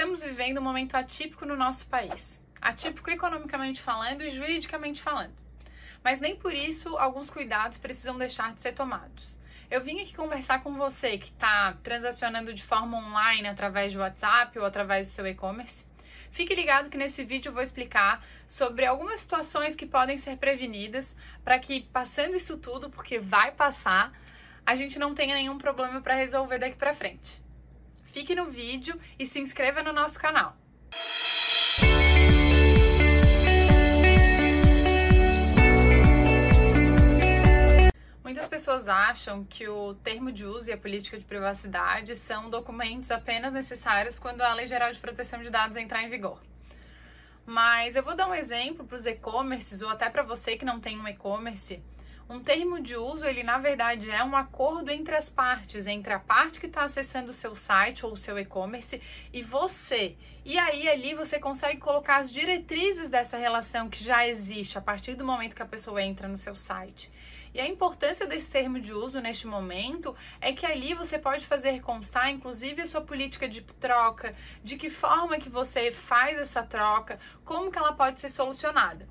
Estamos vivendo um momento atípico no nosso país. Atípico economicamente falando e juridicamente falando. Mas nem por isso alguns cuidados precisam deixar de ser tomados. Eu vim aqui conversar com você que está transacionando de forma online através do WhatsApp ou através do seu e-commerce. Fique ligado que nesse vídeo eu vou explicar sobre algumas situações que podem ser prevenidas para que, passando isso tudo, porque vai passar, a gente não tenha nenhum problema para resolver daqui para frente. Fique no vídeo e se inscreva no nosso canal. Muitas pessoas acham que o termo de uso e a política de privacidade são documentos apenas necessários quando a Lei Geral de Proteção de Dados entrar em vigor. Mas eu vou dar um exemplo para os e-commerces ou até para você que não tem um e-commerce um termo de uso, ele na verdade é um acordo entre as partes, entre a parte que está acessando o seu site ou o seu e-commerce e você. E aí ali você consegue colocar as diretrizes dessa relação que já existe a partir do momento que a pessoa entra no seu site. E a importância desse termo de uso neste momento é que ali você pode fazer constar, inclusive, a sua política de troca, de que forma que você faz essa troca, como que ela pode ser solucionada.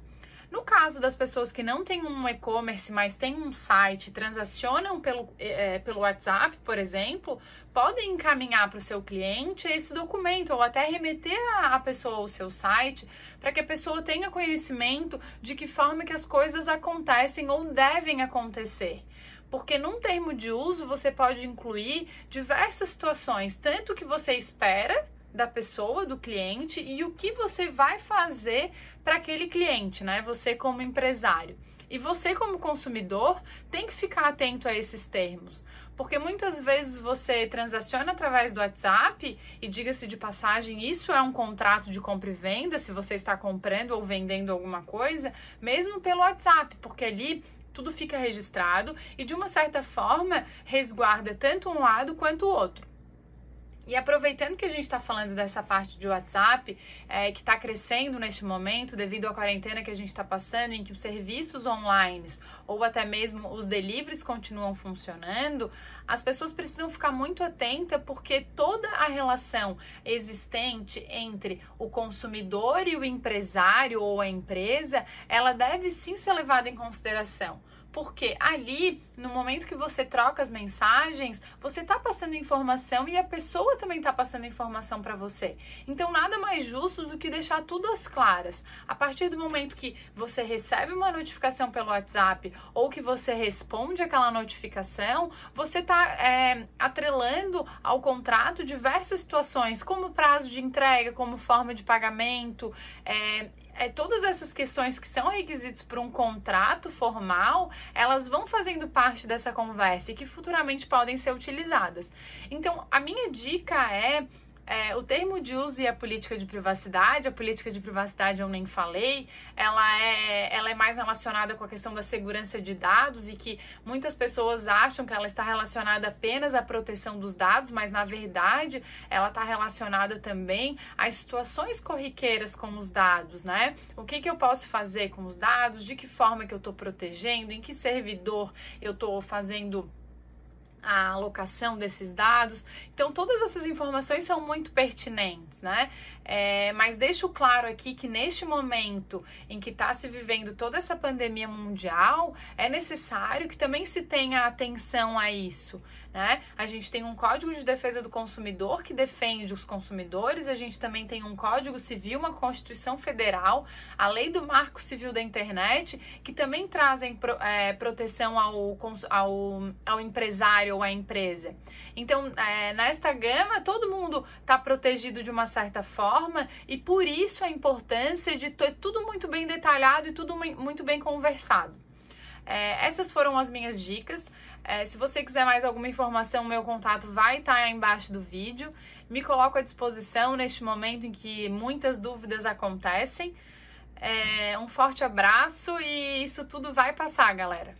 No caso das pessoas que não têm um e-commerce, mas têm um site, transacionam pelo, é, pelo WhatsApp, por exemplo, podem encaminhar para o seu cliente esse documento ou até remeter a, a pessoa ao seu site para que a pessoa tenha conhecimento de que forma que as coisas acontecem ou devem acontecer. Porque num termo de uso você pode incluir diversas situações, tanto que você espera da pessoa, do cliente e o que você vai fazer para aquele cliente, né? Você como empresário. E você como consumidor tem que ficar atento a esses termos, porque muitas vezes você transaciona através do WhatsApp e diga-se de passagem, isso é um contrato de compra e venda, se você está comprando ou vendendo alguma coisa, mesmo pelo WhatsApp, porque ali tudo fica registrado e de uma certa forma resguarda tanto um lado quanto o outro. E aproveitando que a gente está falando dessa parte de WhatsApp, é, que está crescendo neste momento devido à quarentena que a gente está passando, em que os serviços online ou até mesmo os deliveries continuam funcionando, as pessoas precisam ficar muito atentas porque toda a relação existente entre o consumidor e o empresário ou a empresa, ela deve sim ser levada em consideração porque ali, no momento que você troca as mensagens, você está passando informação e a pessoa também está passando informação para você. Então, nada mais justo do que deixar tudo às claras. A partir do momento que você recebe uma notificação pelo WhatsApp ou que você responde aquela notificação, você está é, atrelando ao contrato diversas situações, como prazo de entrega, como forma de pagamento, é, é, todas essas questões que são requisitos para um contrato formal, elas vão fazendo parte dessa conversa e que futuramente podem ser utilizadas. Então, a minha dica é é, o termo de uso e a política de privacidade, a política de privacidade eu nem falei, ela é, ela é mais relacionada com a questão da segurança de dados e que muitas pessoas acham que ela está relacionada apenas à proteção dos dados, mas na verdade ela está relacionada também às situações corriqueiras com os dados, né? O que, que eu posso fazer com os dados, de que forma que eu estou protegendo, em que servidor eu estou fazendo a alocação desses dados. Então, todas essas informações são muito pertinentes, né? É, mas deixo claro aqui que neste momento em que está se vivendo toda essa pandemia mundial, é necessário que também se tenha atenção a isso. Né? A gente tem um Código de Defesa do Consumidor que defende os consumidores, a gente também tem um Código Civil, uma Constituição Federal, a Lei do Marco Civil da Internet, que também trazem é, proteção ao, ao, ao empresário ou à empresa. Então, é, nesta gama, todo mundo está protegido de uma certa forma e por isso a importância de ter tudo muito bem detalhado e tudo muito bem conversado. É, essas foram as minhas dicas. É, se você quiser mais alguma informação, meu contato vai estar aí embaixo do vídeo. Me coloco à disposição neste momento em que muitas dúvidas acontecem. É, um forte abraço e isso tudo vai passar, galera.